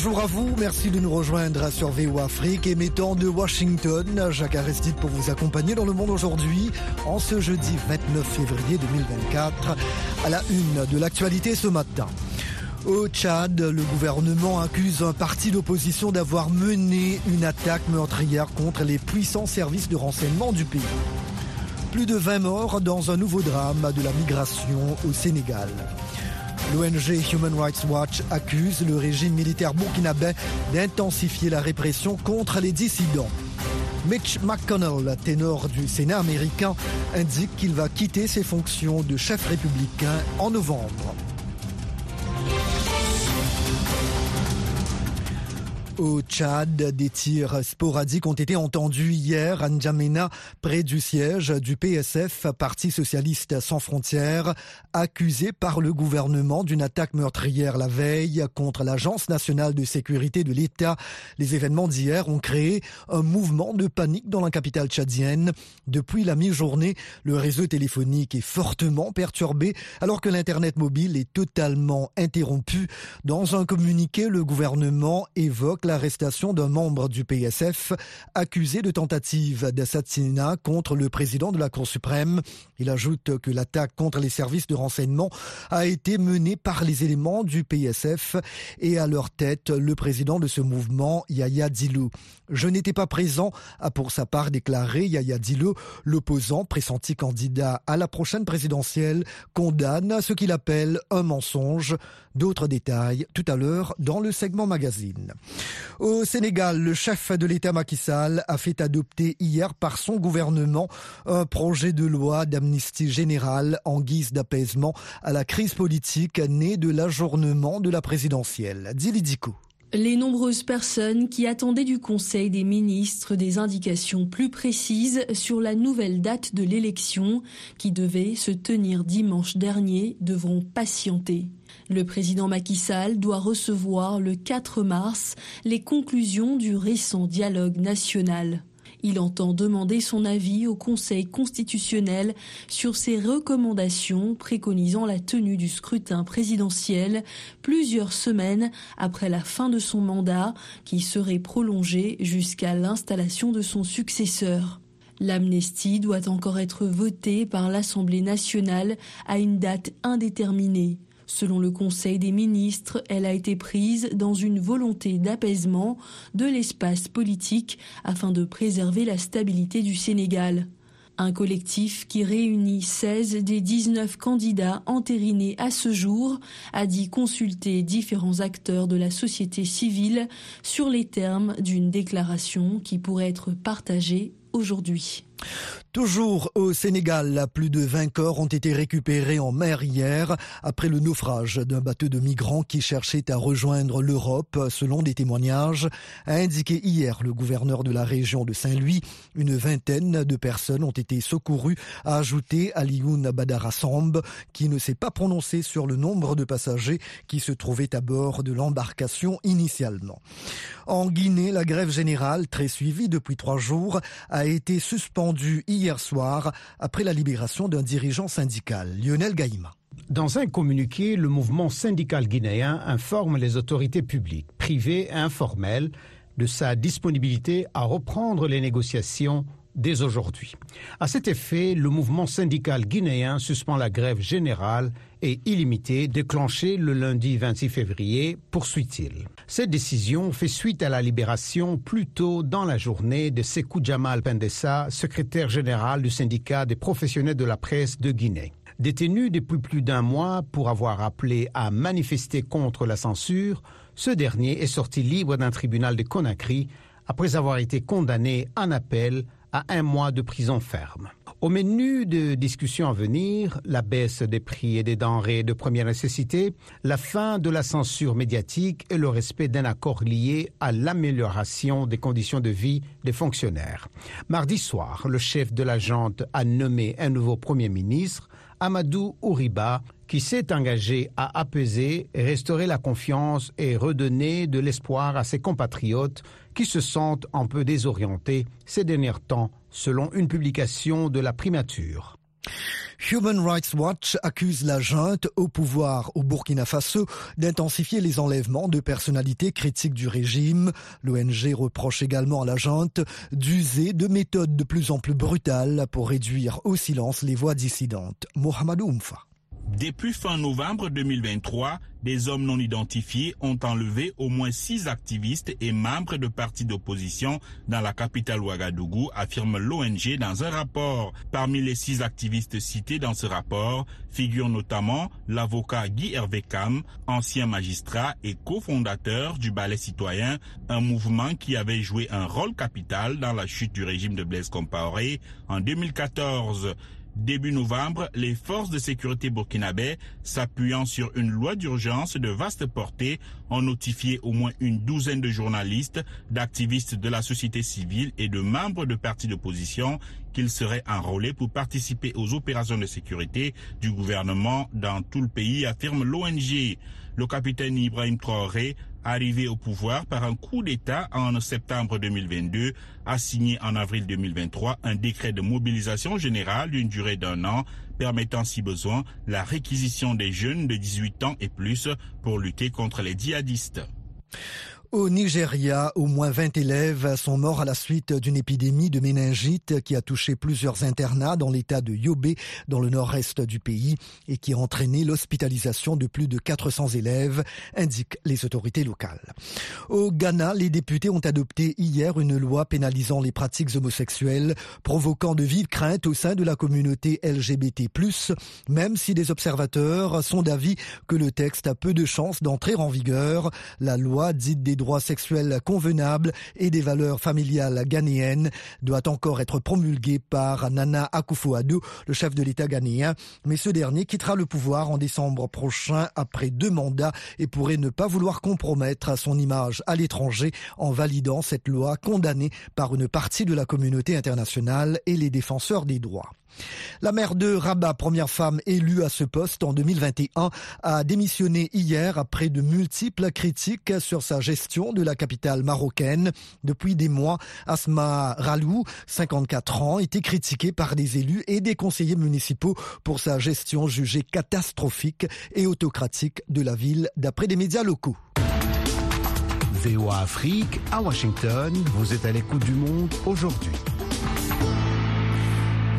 Bonjour à vous, merci de nous rejoindre sur VO Afrique, émettant de Washington. Jacques Aristide pour vous accompagner dans le monde aujourd'hui, en ce jeudi 29 février 2024, à la une de l'actualité ce matin. Au Tchad, le gouvernement accuse un parti d'opposition d'avoir mené une attaque meurtrière contre les puissants services de renseignement du pays. Plus de 20 morts dans un nouveau drame de la migration au Sénégal. L'ONG Human Rights Watch accuse le régime militaire burkinabé d'intensifier la répression contre les dissidents. Mitch McConnell, ténor du Sénat américain, indique qu'il va quitter ses fonctions de chef républicain en novembre. Au Tchad, des tirs sporadiques ont été entendus hier à N'Djamena, près du siège du PSF, Parti socialiste sans frontières, accusé par le gouvernement d'une attaque meurtrière la veille contre l'Agence nationale de sécurité de l'État. Les événements d'hier ont créé un mouvement de panique dans la capitale tchadienne. Depuis la mi-journée, le réseau téléphonique est fortement perturbé alors que l'Internet mobile est totalement interrompu. Dans un communiqué, le gouvernement évoque l'arrestation d'un membre du PSF accusé de tentative d'assassinat contre le président de la Cour suprême. Il ajoute que l'attaque contre les services de renseignement a été menée par les éléments du PSF et à leur tête le président de ce mouvement, Yaya Dilou. Je n'étais pas présent, a pour sa part déclaré Yaya Dilou, l'opposant pressenti candidat à la prochaine présidentielle, condamne ce qu'il appelle un mensonge. D'autres détails tout à l'heure dans le segment magazine. Au Sénégal, le chef de l'État Macky Sall a fait adopter hier par son gouvernement un projet de loi d'amnistie générale en guise d'apaisement à la crise politique née de l'ajournement de la présidentielle. Dilidico. Les nombreuses personnes qui attendaient du Conseil des ministres des indications plus précises sur la nouvelle date de l'élection qui devait se tenir dimanche dernier devront patienter. Le président Macky Sall doit recevoir le 4 mars les conclusions du récent dialogue national. Il entend demander son avis au Conseil constitutionnel sur ses recommandations préconisant la tenue du scrutin présidentiel plusieurs semaines après la fin de son mandat qui serait prolongé jusqu'à l'installation de son successeur. L'amnistie doit encore être votée par l'Assemblée nationale à une date indéterminée. Selon le Conseil des ministres, elle a été prise dans une volonté d'apaisement de l'espace politique afin de préserver la stabilité du Sénégal. Un collectif qui réunit 16 des 19 candidats entérinés à ce jour a dit consulter différents acteurs de la société civile sur les termes d'une déclaration qui pourrait être partagée aujourd'hui. Toujours au Sénégal, plus de 20 corps ont été récupérés en mer hier après le naufrage d'un bateau de migrants qui cherchait à rejoindre l'Europe, selon des témoignages, a indiqué hier le gouverneur de la région de Saint-Louis. Une vingtaine de personnes ont été secourues, a ajouté Alioun Badarassamb, qui ne s'est pas prononcé sur le nombre de passagers qui se trouvaient à bord de l'embarcation initialement. En Guinée, la grève générale, très suivie depuis trois jours, a été suspendue hier hier soir après la libération d'un dirigeant syndical, Lionel Gaïma. Dans un communiqué, le mouvement syndical guinéen informe les autorités publiques, privées et informelles de sa disponibilité à reprendre les négociations dès aujourd'hui. À cet effet, le mouvement syndical guinéen suspend la grève générale et illimitée déclenchée le lundi 26 février, poursuit-il. Cette décision fait suite à la libération plus tôt dans la journée de Sekou Jamal Pendessa, secrétaire général du syndicat des professionnels de la presse de Guinée. Détenu depuis plus d'un mois pour avoir appelé à manifester contre la censure, ce dernier est sorti libre d'un tribunal de Conakry après avoir été condamné en appel à un mois de prison ferme. Au menu de discussions à venir, la baisse des prix et des denrées de première nécessité, la fin de la censure médiatique et le respect d'un accord lié à l'amélioration des conditions de vie des fonctionnaires. Mardi soir, le chef de la junte a nommé un nouveau Premier ministre, Amadou Ouriba, qui s'est engagé à apaiser, restaurer la confiance et redonner de l'espoir à ses compatriotes qui se sentent un peu désorientés ces derniers temps, selon une publication de la primature. Human Rights Watch accuse la junte au pouvoir au Burkina Faso d'intensifier les enlèvements de personnalités critiques du régime. L'ONG reproche également à la junte d'user de méthodes de plus en plus brutales pour réduire au silence les voix dissidentes. Mohamed Oumfa. Depuis fin novembre 2023, des hommes non identifiés ont enlevé au moins six activistes et membres de partis d'opposition dans la capitale Ouagadougou, affirme l'ONG dans un rapport. Parmi les six activistes cités dans ce rapport figure notamment l'avocat Guy Hervé Cam, ancien magistrat et cofondateur du Ballet citoyen, un mouvement qui avait joué un rôle capital dans la chute du régime de Blaise Compaoré en 2014. Début novembre, les forces de sécurité burkinabè, s'appuyant sur une loi d'urgence de vaste portée, ont notifié au moins une douzaine de journalistes, d'activistes de la société civile et de membres de partis d'opposition qu'ils seraient enrôlés pour participer aux opérations de sécurité du gouvernement dans tout le pays, affirme l'ONG. Le capitaine Ibrahim Traoré arrivé au pouvoir par un coup d'État en septembre 2022, a signé en avril 2023 un décret de mobilisation générale d'une durée d'un an permettant si besoin la réquisition des jeunes de 18 ans et plus pour lutter contre les djihadistes. Au Nigeria, au moins 20 élèves sont morts à la suite d'une épidémie de méningite qui a touché plusieurs internats dans l'état de Yobe, dans le nord-est du pays, et qui a entraîné l'hospitalisation de plus de 400 élèves, indiquent les autorités locales. Au Ghana, les députés ont adopté hier une loi pénalisant les pratiques homosexuelles, provoquant de vives craintes au sein de la communauté LGBT+, même si des observateurs sont d'avis que le texte a peu de chances d'entrer en vigueur. La loi des droits sexuels convenables et des valeurs familiales ghanéennes doit encore être promulgué par Nana Akufo-Addo, le chef de l'État ghanéen. Mais ce dernier quittera le pouvoir en décembre prochain après deux mandats et pourrait ne pas vouloir compromettre son image à l'étranger en validant cette loi condamnée par une partie de la communauté internationale et les défenseurs des droits. La maire de Rabat, première femme élue à ce poste en 2021, a démissionné hier après de multiples critiques sur sa gestion de la capitale marocaine. Depuis des mois, Asma Ralou, 54 ans, était critiquée par des élus et des conseillers municipaux pour sa gestion jugée catastrophique et autocratique de la ville, d'après des médias locaux. VOA Afrique, à Washington, vous êtes à l'écoute du monde aujourd'hui.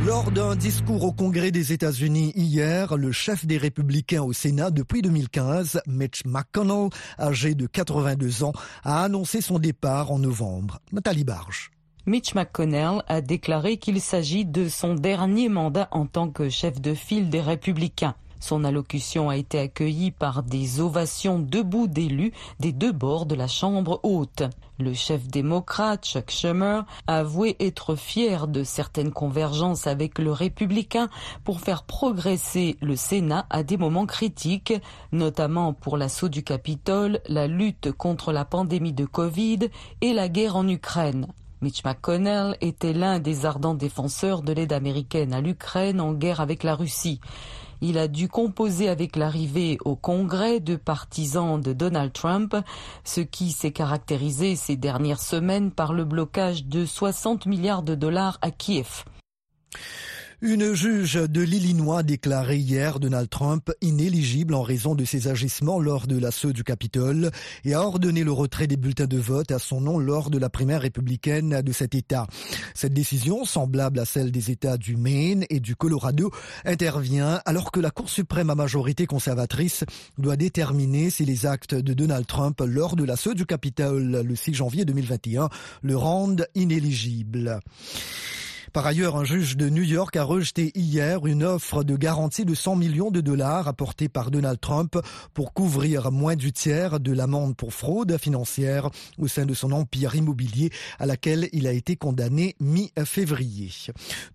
Lors d'un discours au Congrès des États-Unis hier, le chef des républicains au Sénat depuis 2015, Mitch McConnell, âgé de 82 ans, a annoncé son départ en novembre. Nathalie Barge. Mitch McConnell a déclaré qu'il s'agit de son dernier mandat en tant que chef de file des républicains. Son allocution a été accueillie par des ovations debout d'élus des deux bords de la Chambre haute. Le chef démocrate, Chuck Schumer, a avoué être fier de certaines convergences avec le républicain pour faire progresser le Sénat à des moments critiques, notamment pour l'assaut du Capitole, la lutte contre la pandémie de Covid et la guerre en Ukraine. Mitch McConnell était l'un des ardents défenseurs de l'aide américaine à l'Ukraine en guerre avec la Russie. Il a dû composer avec l'arrivée au Congrès de partisans de Donald Trump, ce qui s'est caractérisé ces dernières semaines par le blocage de 60 milliards de dollars à Kiev. Une juge de l'Illinois déclaré hier Donald Trump inéligible en raison de ses agissements lors de l'assaut du Capitole et a ordonné le retrait des bulletins de vote à son nom lors de la primaire républicaine de cet État. Cette décision, semblable à celle des États du Maine et du Colorado, intervient alors que la Cour suprême à majorité conservatrice doit déterminer si les actes de Donald Trump lors de l'assaut du Capitole le 6 janvier 2021 le rendent inéligible. Par ailleurs, un juge de New York a rejeté hier une offre de garantie de 100 millions de dollars apportée par Donald Trump pour couvrir moins du tiers de l'amende pour fraude financière au sein de son empire immobilier à laquelle il a été condamné mi-février.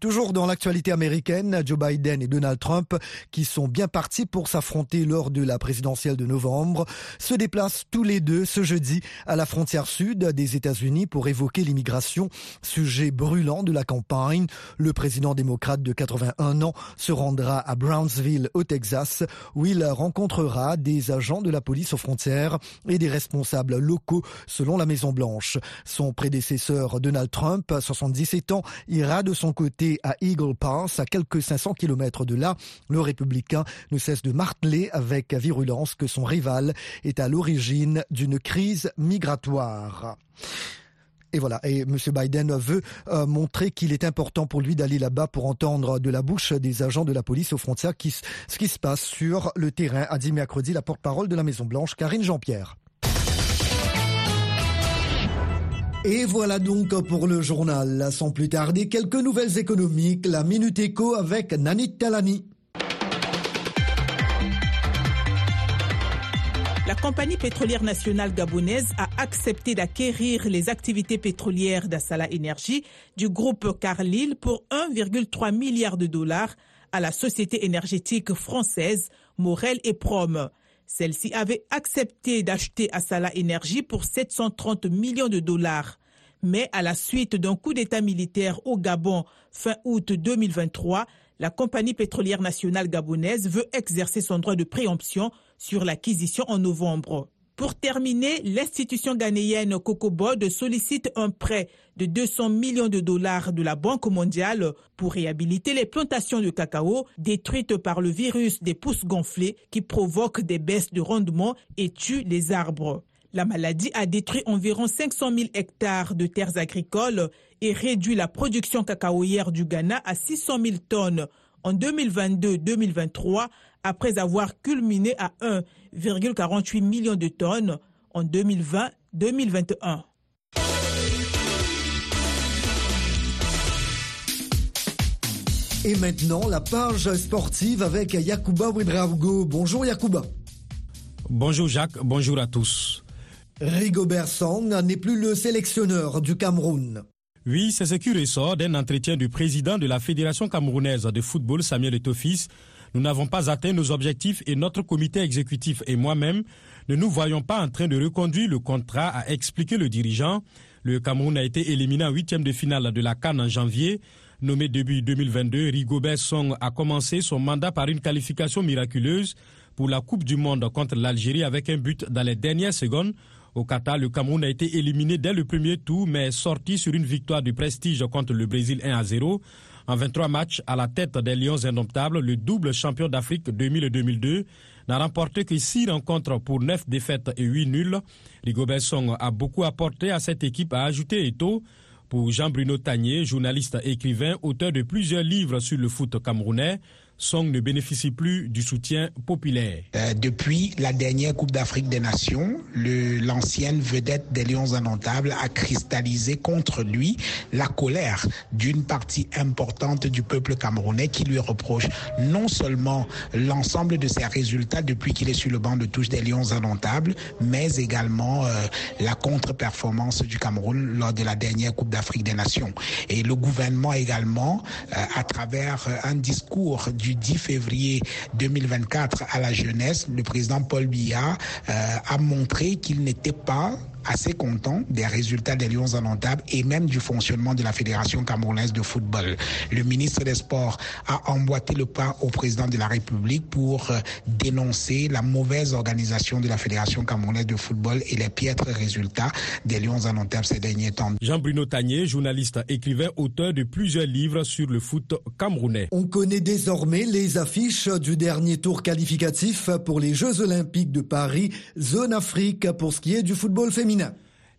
Toujours dans l'actualité américaine, Joe Biden et Donald Trump, qui sont bien partis pour s'affronter lors de la présidentielle de novembre, se déplacent tous les deux ce jeudi à la frontière sud des États-Unis pour évoquer l'immigration, sujet brûlant de la campagne Le président démocrate de 81 ans se rendra à Brownsville au Texas où il rencontrera des agents de la police aux frontières et des responsables locaux selon la Maison Blanche. Son prédécesseur Donald Trump, 77 ans, ira de son côté à Eagle Pass à quelques 500 kilomètres de là. Le républicain ne cesse de marteler avec virulence que son rival est à l'origine d'une crise migratoire. Et voilà, et M. Biden veut euh, montrer qu'il est important pour lui d'aller là-bas pour entendre de la bouche des agents de la police aux frontières ce qui se passe sur le terrain, a dit mercredi la porte-parole de la Maison-Blanche, Karine Jean-Pierre. Et voilà donc pour le journal. Sans plus tarder, quelques nouvelles économiques. La Minute Éco avec Nanit Talani. Compagnie pétrolière nationale gabonaise a accepté d'acquérir les activités pétrolières d'Assala Énergie du groupe Carlyle pour 1,3 milliard de dollars à la société énergétique française Morel et Prom. Celle-ci avait accepté d'acheter Assala Énergie pour 730 millions de dollars. Mais à la suite d'un coup d'État militaire au Gabon fin août 2023, la compagnie pétrolière nationale gabonaise veut exercer son droit de préemption sur l'acquisition en novembre. Pour terminer, l'institution ghanéenne Cocobod sollicite un prêt de 200 millions de dollars de la Banque mondiale pour réhabiliter les plantations de cacao détruites par le virus des pousses gonflées qui provoque des baisses de rendement et tue les arbres. La maladie a détruit environ 500 000 hectares de terres agricoles et réduit la production cacaoyère du Ghana à 600 000 tonnes en 2022-2023 après avoir culminé à 1,48 million de tonnes en 2020-2021. Et maintenant, la page sportive avec Yakuba Ouedraogo. Bonjour Yakuba. Bonjour Jacques, bonjour à tous. Rigobert Song n'est plus le sélectionneur du Cameroun. Oui, c'est ce qui ressort d'un entretien du président de la Fédération camerounaise de football, Samuel Etofis, nous n'avons pas atteint nos objectifs et notre comité exécutif et moi-même ne nous voyons pas en train de reconduire le contrat, a expliqué le dirigeant. Le Cameroun a été éliminé en huitième de finale de la Cannes en janvier. Nommé début 2022, Rigobert Song a commencé son mandat par une qualification miraculeuse pour la Coupe du Monde contre l'Algérie avec un but dans les dernières secondes. Au Qatar, le Cameroun a été éliminé dès le premier tour, mais sorti sur une victoire de prestige contre le Brésil 1 à 0. En 23 matchs à la tête des Lions indomptables, le double champion d'Afrique 2000 et 2002 n'a remporté que 6 rencontres pour 9 défaites et 8 nuls. Rigobert Song a beaucoup apporté à cette équipe, a ajouté Eto. Pour Jean-Bruno Tagné, journaliste écrivain, auteur de plusieurs livres sur le foot camerounais, Song ne bénéficie plus du soutien populaire. Euh, depuis la dernière Coupe d'Afrique des Nations, l'ancienne vedette des Lions indomptables a cristallisé contre lui la colère d'une partie importante du peuple camerounais qui lui reproche non seulement l'ensemble de ses résultats depuis qu'il est sur le banc de touche des Lions indomptables, mais également euh, la contre-performance du Cameroun lors de la dernière Coupe d'Afrique des Nations. Et le gouvernement également, euh, à travers un discours du 10 février 2024 à la jeunesse, le président Paul Biya euh, a montré qu'il n'était pas assez content des résultats des Lions indomptables et même du fonctionnement de la Fédération camerounaise de football. Le ministre des Sports a emboîté le pas au président de la République pour euh, dénoncer la mauvaise organisation de la Fédération camerounaise de football et les piètres résultats des Lions indomptables ces derniers temps. Jean-Bruno Tagné, journaliste, écrivain, auteur de plusieurs livres sur le foot camerounais. On connaît désormais les affiches du dernier tour qualificatif pour les Jeux olympiques de Paris, zone Afrique pour ce qui est du football féminin.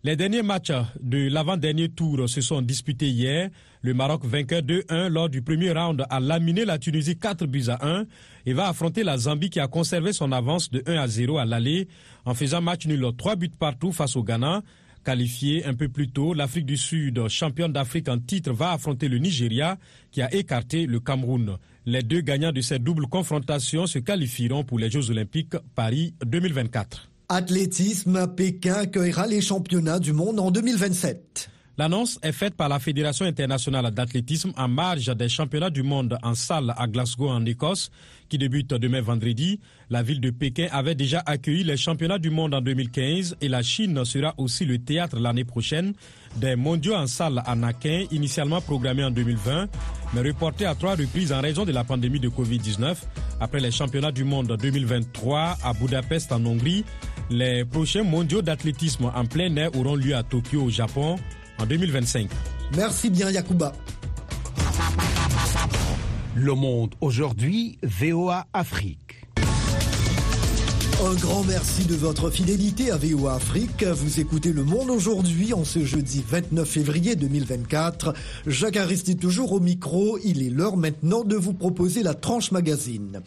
Les derniers matchs de l'avant-dernier tour se sont disputés hier. Le Maroc, vainqueur 2-1 lors du premier round, a laminé la Tunisie 4 buts à 1 et va affronter la Zambie qui a conservé son avance de 1 à 0 à l'aller en faisant match nul 3 buts partout face au Ghana. Qualifié un peu plus tôt, l'Afrique du Sud, championne d'Afrique en titre, va affronter le Nigeria qui a écarté le Cameroun. Les deux gagnants de cette double confrontation se qualifieront pour les Jeux olympiques Paris 2024. Athlétisme, Pékin accueillera les championnats du monde en 2027. L'annonce est faite par la Fédération internationale d'athlétisme en marge des championnats du monde en salle à Glasgow en Écosse qui débutent demain vendredi. La ville de Pékin avait déjà accueilli les championnats du monde en 2015 et la Chine sera aussi le théâtre l'année prochaine des mondiaux en salle à Nakin, initialement programmés en 2020, mais reportés à trois reprises en raison de la pandémie de Covid-19. Après les championnats du monde 2023 à Budapest en Hongrie, les prochains mondiaux d'athlétisme en plein air auront lieu à Tokyo au Japon en 2025. Merci bien Yacouba. Le monde aujourd'hui, VOA Afrique. Un grand merci de votre fidélité à VOA Afrique. Vous écoutez Le Monde aujourd'hui en ce jeudi 29 février 2024. Jacques Aristide toujours au micro. Il est l'heure maintenant de vous proposer la tranche magazine.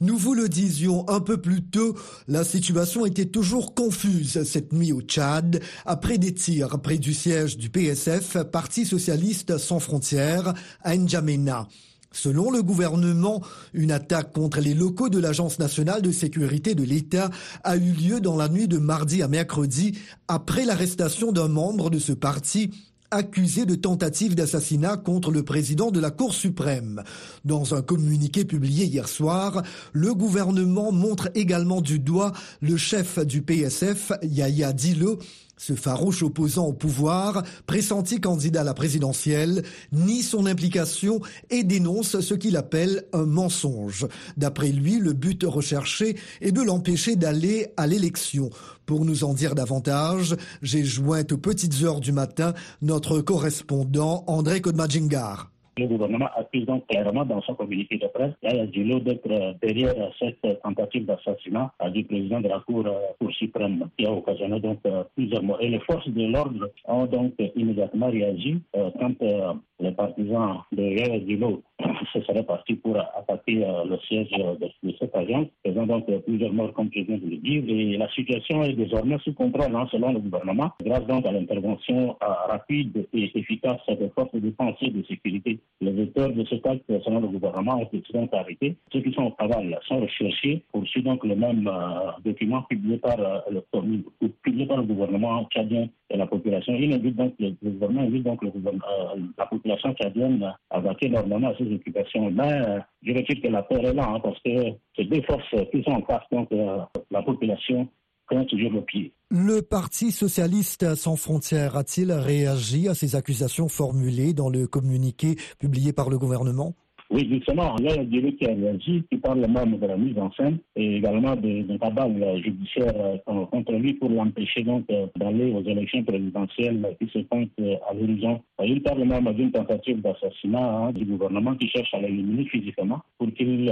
Nous vous le disions un peu plus tôt, la situation était toujours confuse cette nuit au Tchad, après des tirs près du siège du PSF, Parti socialiste sans frontières, à N'Djamena. Selon le gouvernement, une attaque contre les locaux de l'Agence nationale de sécurité de l'État a eu lieu dans la nuit de mardi à mercredi après l'arrestation d'un membre de ce parti accusé de tentative d'assassinat contre le président de la Cour suprême. Dans un communiqué publié hier soir, le gouvernement montre également du doigt le chef du PSF, Yahya Dilo, ce farouche opposant au pouvoir, pressenti candidat à la présidentielle, nie son implication et dénonce ce qu'il appelle un mensonge. D'après lui, le but recherché est de l'empêcher d'aller à l'élection. Pour nous en dire davantage, j'ai joint aux petites heures du matin notre correspondant André Kodmajingar. Le gouvernement accuse donc clairement dans son communiqué de presse Yaya d'être derrière cette tentative d'assassinat du président de la Cour, Cour suprême qui a occasionné donc plusieurs morts. Et les forces de l'ordre ont donc immédiatement réagi quand les partisans de Djilo se seraient partis pour attaquer le siège de, cette agence, faisant donc plusieurs morts comme je viens de le dire. Et la situation est désormais sous contrôle hein, selon le gouvernement, grâce donc à l'intervention rapide et efficace des forces de défense et de sécurité les auteurs de ce acte, selon le gouvernement, ont été donc arrêtés. Ceux qui sont au travail sont recherchés, poursuivent donc le même euh, document publié par, euh, le, publié par le gouvernement tchadien la population. Il invite donc le, gouvernement invite donc le, euh, la population à vaquer normalement à ses occupations. Mais je retire que la peur est là, hein, parce que ces deux forces qui sont en face, donc la population toujours le pied. Le Parti socialiste sans frontières a-t-il réagi à ces accusations formulées dans le communiqué publié par le gouvernement? Oui, justement, il y a un dialogue qui a réagi, qui parle même de la mise en scène et également d'un cabale judiciaire euh, contre lui pour l'empêcher donc euh, d'aller aux élections présidentielles qui se euh, à l'horizon. Il parle même d'une tentative d'assassinat hein, du gouvernement qui cherche à l'éliminer physiquement pour qu'il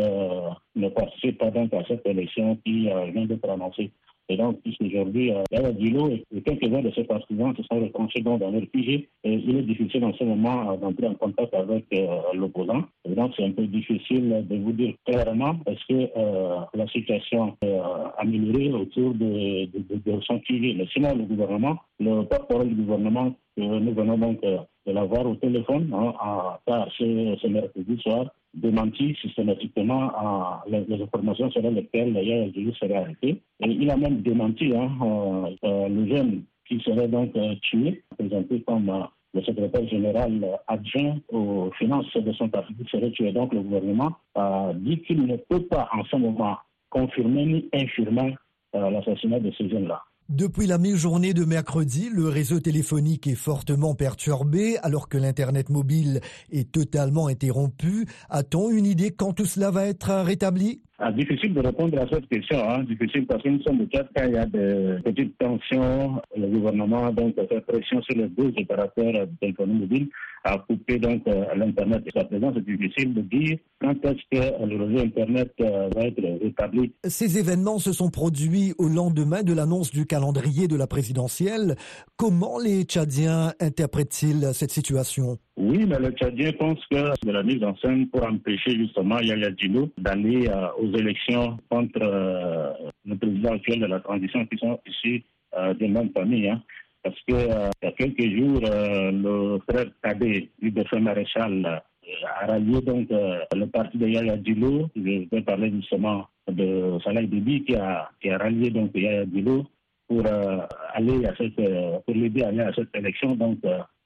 ne participe pas à cette élection qui vient d'être annoncée. Et donc, puisqu'aujourd'hui, euh, Yaya Dilo et quelques-uns de ses partisans se sont retranchés dans leur et il est difficile en ce moment euh, d'entrer en contact avec euh, l'opposant. Et donc, c'est un peu difficile de vous dire clairement est-ce que la situation est améliorée autour de, de, de, son sujet. Mais sinon, le gouvernement, le porte-parole du gouvernement, nous venons donc de l'avoir au téléphone hein, à, ce mercredi soir, démenti systématiquement à les, informations selon lesquelles Yaya Djili serait arrêté. Et il a même démenti hein, euh, euh, le jeune qui serait donc euh, tué, présenté comme le secrétaire général adjoint aux finances de son parti qui serait tué. Donc le gouvernement a dit qu'il ne peut pas en ce moment confirmer ni infirmer l'assassinat de ces jeunes-là. Depuis la mi-journée de mercredi, le réseau téléphonique est fortement perturbé alors que l'Internet mobile est totalement interrompu. A-t-on une idée quand tout cela va être rétabli? Ah, difficile de répondre à cette question, hein. difficile parce que nous sommes de cas quand il y a de petites tensions. Le gouvernement donc fait pression sur les deux opérateurs de téléphonie mobile à couper donc euh, l'internet. Présent, c'est difficile de dire quand est-ce que le réseau internet euh, va être rétabli. Ces événements se sont produits au lendemain de l'annonce du calendrier de la présidentielle. Comment les Tchadiens interprètent-ils cette situation? Oui, mais le Tchadien pense que c'est la mise en scène pour empêcher justement Yaya Djilo d'aller euh, aux élections contre euh, le président actuel de la transition qui sont issus euh, des mêmes familles. Hein. Parce que il y a quelques jours, le frère Kadé, du défunt maréchal, a rallié donc le parti de Yaya Djilo. Je vais parler justement de Salah a, qui a rallié donc Yaya Djilo pour aller à cette, pour l'aider à aller à cette élection. Donc,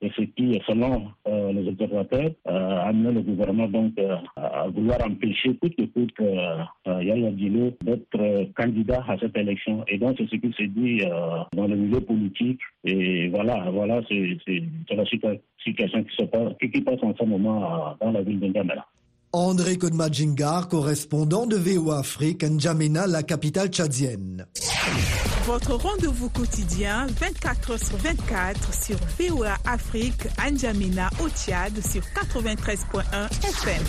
et ce qui, selon euh, les observateurs, euh, a amené le gouvernement donc euh, à vouloir empêcher coûte que coûte Yaya Dilo d'être candidat à cette élection. Et donc c'est ce qui se dit dans le milieu politique. Et voilà, voilà, c'est la situation qui se passe, qui passe en ce moment dans la ville de N'Djamena. André Kodmadjingar, correspondant de VOA Afrique, N'Djamena, la capitale tchadienne. Votre rendez-vous quotidien 24 sur 24 sur VOA Afrique, N'Djamena au Tchad sur 93.1 FM.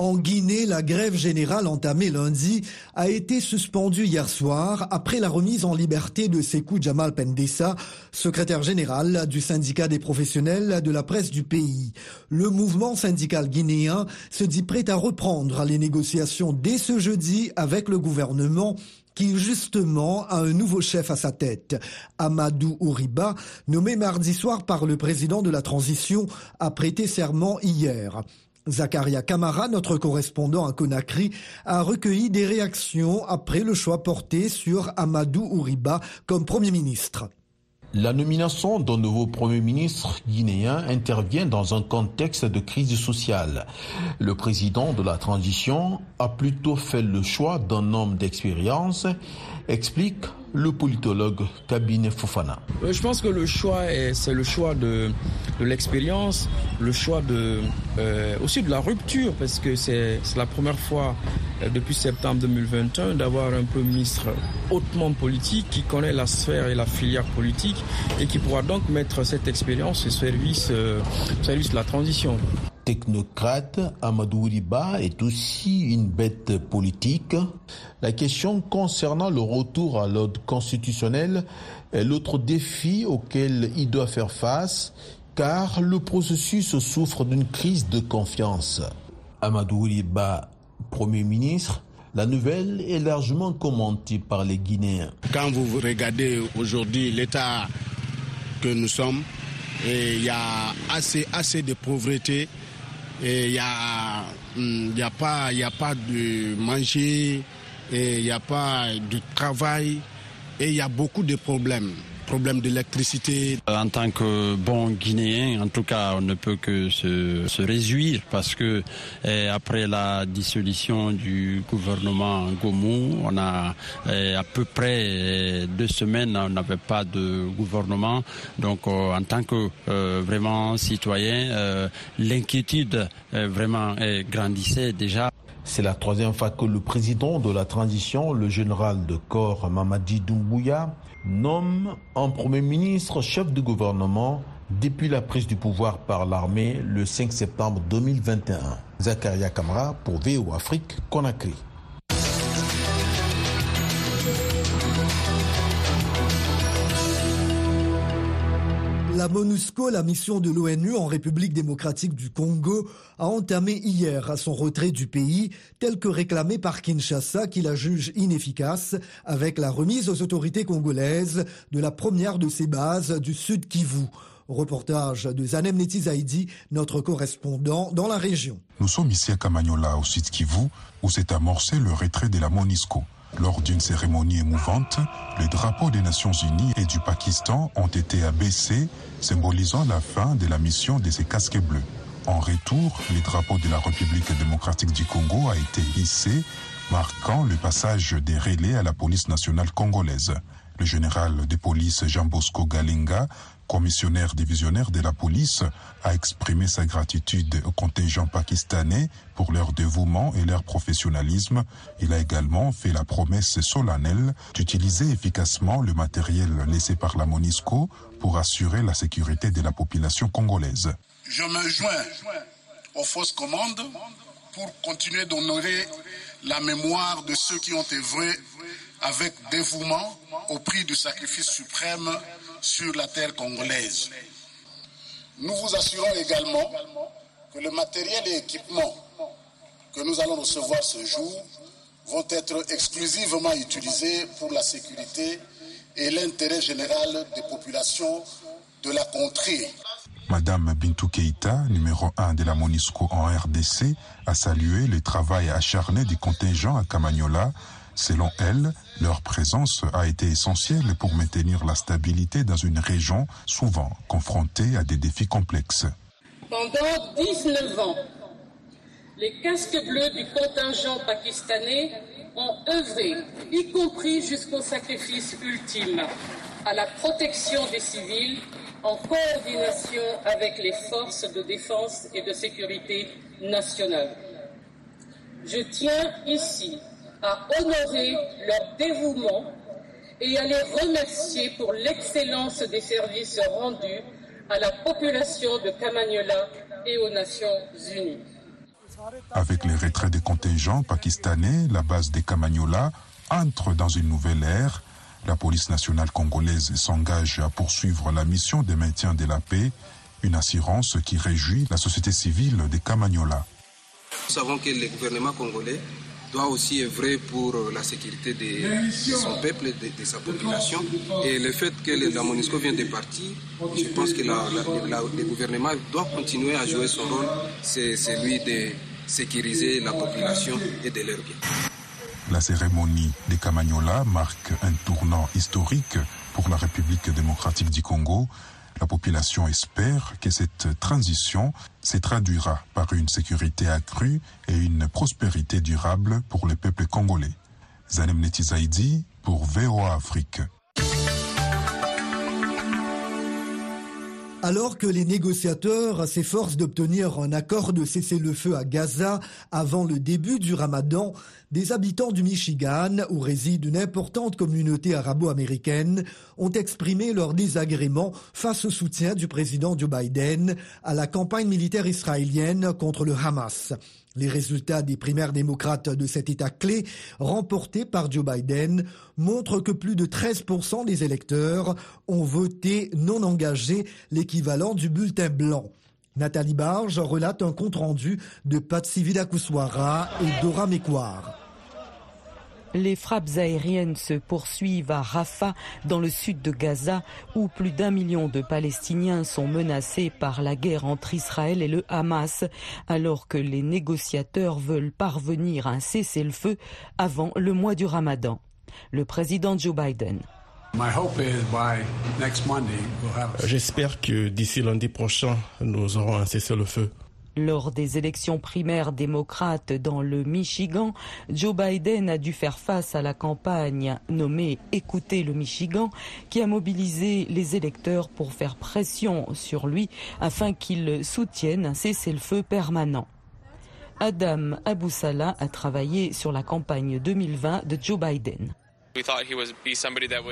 En Guinée, la grève générale entamée lundi a été suspendue hier soir après la remise en liberté de Sekou Jamal Pendessa, secrétaire général du syndicat des professionnels de la presse du pays. Le mouvement syndical guinéen se dit prêt à reprendre les négociations dès ce jeudi avec le gouvernement qui justement a un nouveau chef à sa tête. Amadou Ouriba, nommé mardi soir par le président de la transition, a prêté serment hier. Zakaria Kamara, notre correspondant à Conakry, a recueilli des réactions après le choix porté sur Amadou Ouriba comme Premier ministre. La nomination d'un nouveau Premier ministre guinéen intervient dans un contexte de crise sociale. Le président de la transition a plutôt fait le choix d'un homme d'expérience, explique le politologue Kabine Fofana. Euh, je pense que le choix, c'est le choix de, l'expérience, le choix de, euh, aussi de la rupture, parce que c'est la première fois euh, depuis septembre 2021 d'avoir un Premier ministre hautement politique qui connaît la sphère et la filière politique et qui pourra donc mettre cette expérience au service, service de la transition technocrate, Amadou Riba est aussi une bête politique. La question concernant le retour à l'ordre constitutionnel est l'autre défi auquel il doit faire face, car le processus souffre d'une crise de confiance. Amadou Riba, Premier ministre, la nouvelle est largement commentée par les Guinéens. Quand vous regardez aujourd'hui l'état que nous sommes, il y a assez, assez de pauvreté, il n'y a, hmm, y a, pas, y a pas de manger, il n'y a pas de travail et il y a beaucoup de problèmes problème d'électricité. En tant que bon Guinéen, en tout cas, on ne peut que se, se réjouir parce que eh, après la dissolution du gouvernement Gomou, on a eh, à peu près eh, deux semaines, on n'avait pas de gouvernement. Donc, euh, en tant que euh, vraiment citoyen, euh, l'inquiétude vraiment grandissait déjà. C'est la troisième fois que le président de la transition, le général de corps Mamadi Doumbouya, nomme un Premier ministre chef de gouvernement depuis la prise du pouvoir par l'armée le 5 septembre 2021. Zakaria Kamara pour VO Afrique, Conakry. La MONUSCO, la mission de l'ONU en République démocratique du Congo, a entamé hier son retrait du pays, tel que réclamé par Kinshasa, qui la juge inefficace, avec la remise aux autorités congolaises de la première de ses bases du Sud Kivu. Reportage de Zanem Neti Zaidi, notre correspondant dans la région. Nous sommes ici à Kamagnola, au Sud Kivu, où s'est amorcé le retrait de la MONUSCO. Lors d'une cérémonie émouvante, les drapeaux des Nations Unies et du Pakistan ont été abaissés, symbolisant la fin de la mission de ces casques bleus. En retour, les drapeaux de la République démocratique du Congo a été hissé, marquant le passage des relais à la police nationale congolaise. Le général de police Jean Bosco Galinga commissionnaire divisionnaire de la police, a exprimé sa gratitude au contingent pakistanais pour leur dévouement et leur professionnalisme. Il a également fait la promesse solennelle d'utiliser efficacement le matériel laissé par la MONISCO pour assurer la sécurité de la population congolaise. Je me joins aux forces commandes pour continuer d'honorer la mémoire de ceux qui ont œuvré avec dévouement au prix du sacrifice suprême sur la terre congolaise. Nous vous assurons également que le matériel et équipement que nous allons recevoir ce jour vont être exclusivement utilisés pour la sécurité et l'intérêt général des populations de la contrée. Madame Bintou Keita, numéro 1 de la MONUSCO en RDC, a salué le travail acharné du contingent à Camagnola Selon elle, leur présence a été essentielle pour maintenir la stabilité dans une région souvent confrontée à des défis complexes. Pendant 19 ans, les casques bleus du contingent pakistanais ont œuvré, y compris jusqu'au sacrifice ultime, à la protection des civils en coordination avec les forces de défense et de sécurité nationale. Je tiens ici à honorer leur dévouement et à les remercier pour l'excellence des services rendus à la population de Kamagnola et aux Nations Unies. Avec les retraits des contingents pakistanais, la base des Kamagnola entre dans une nouvelle ère. La police nationale congolaise s'engage à poursuivre la mission de maintien de la paix, une assurance qui réjouit la société civile des Kamagnola. Nous savons que le gouvernement congolais doit aussi œuvrer pour la sécurité de, son peuple, de, de, sa population. Et le fait que la MONUSCO vient de partir, je pense que la, la, le gouvernement doit continuer à jouer son rôle, c'est celui de sécuriser la population et de leur bien. La cérémonie des Kamagnola marque un tournant historique pour la République démocratique du Congo. La population espère que cette transition se traduira par une sécurité accrue et une prospérité durable pour le peuple congolais. Zanem Netizaidi pour VOA Afrique. Alors que les négociateurs s'efforcent d'obtenir un accord de cessez-le-feu à Gaza avant le début du ramadan, des habitants du Michigan, où réside une importante communauté arabo-américaine, ont exprimé leur désagrément face au soutien du président Joe Biden à la campagne militaire israélienne contre le Hamas. Les résultats des primaires démocrates de cet État clé, remportés par Joe Biden, montrent que plus de 13% des électeurs ont voté non engagé, l'équivalent du bulletin blanc. Nathalie Barge relate un compte-rendu de Patsy Vidakuswara et Dora Mekwar. Les frappes aériennes se poursuivent à Rafah, dans le sud de Gaza, où plus d'un million de Palestiniens sont menacés par la guerre entre Israël et le Hamas, alors que les négociateurs veulent parvenir à un cessez-le-feu avant le mois du Ramadan. Le président Joe Biden. J'espère que d'ici lundi prochain, nous aurons un cessez-le-feu. Lors des élections primaires démocrates dans le Michigan, Joe Biden a dû faire face à la campagne nommée Écoutez le Michigan, qui a mobilisé les électeurs pour faire pression sur lui afin qu'il soutienne un cessez-le-feu permanent. Adam Aboussala a travaillé sur la campagne 2020 de Joe Biden.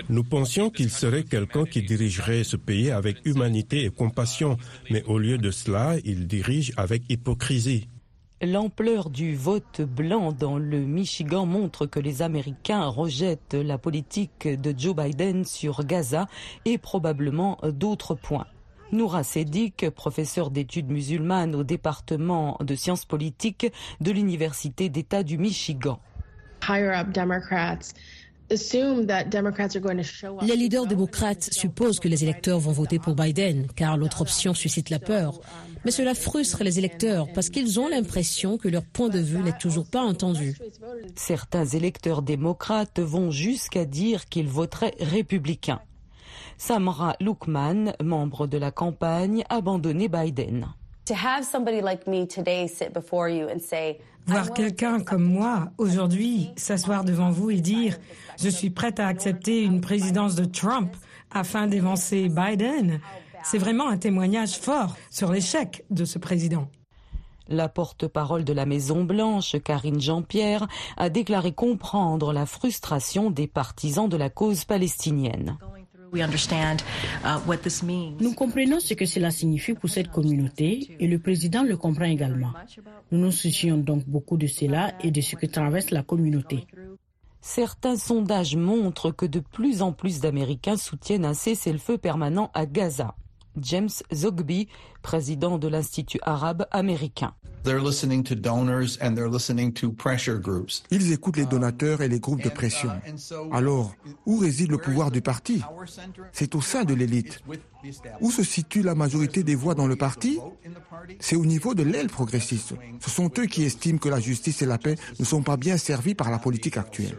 Nous pensions qu'il serait quelqu'un qui dirigerait ce pays avec humanité et compassion, mais au lieu de cela, il dirige avec hypocrisie. L'ampleur du vote blanc dans le Michigan montre que les Américains rejettent la politique de Joe Biden sur Gaza et probablement d'autres points. Noura Sedik, professeur d'études musulmanes au département de sciences politiques de l'Université d'État du Michigan. Les leaders démocrates supposent que les électeurs vont voter pour Biden, car l'autre option suscite la peur. Mais cela frustre les électeurs parce qu'ils ont l'impression que leur point de vue n'est toujours pas entendu. Certains électeurs démocrates vont jusqu'à dire qu'ils voteraient républicains. Samra Lukman, membre de la campagne, a abandonné Biden. Voir quelqu'un comme moi aujourd'hui s'asseoir devant vous et dire je suis prête à accepter une présidence de Trump afin d'évancer Biden, c'est vraiment un témoignage fort sur l'échec de ce président. La porte-parole de la Maison-Blanche, Karine Jean-Pierre, a déclaré comprendre la frustration des partisans de la cause palestinienne. Nous comprenons ce que cela signifie pour cette communauté et le président le comprend également. Nous nous soucions donc beaucoup de cela et de ce que traverse la communauté. Certains sondages montrent que de plus en plus d'Américains soutiennent un cessez-le-feu permanent à Gaza. James Zogby, président de l'Institut arabe américain. Ils écoutent les donateurs et les groupes de pression. Alors, où réside le pouvoir du parti? C'est au sein de l'élite. Où se situe la majorité des voix dans le parti? C'est au niveau de l'aile progressiste. Ce sont eux qui estiment que la justice et la paix ne sont pas bien servies par la politique actuelle.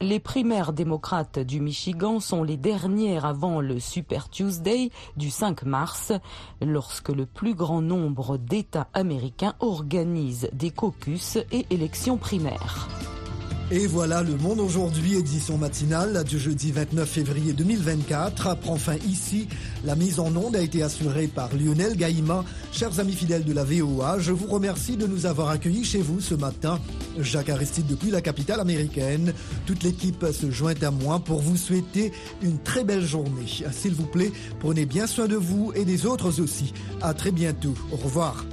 Les primaires démocrates du Michigan sont les dernières avant le Super Tuesday du 5 mars, lorsque le plus grand nombre d'États américains organisent des caucus et élections primaires. Et voilà, le monde aujourd'hui, édition matinale du jeudi 29 février 2024, prend fin ici. La mise en onde a été assurée par Lionel Gaïma. Chers amis fidèles de la VOA, je vous remercie de nous avoir accueillis chez vous ce matin. Jacques Aristide depuis la capitale américaine. Toute l'équipe se joint à moi pour vous souhaiter une très belle journée. S'il vous plaît, prenez bien soin de vous et des autres aussi. À très bientôt. Au revoir.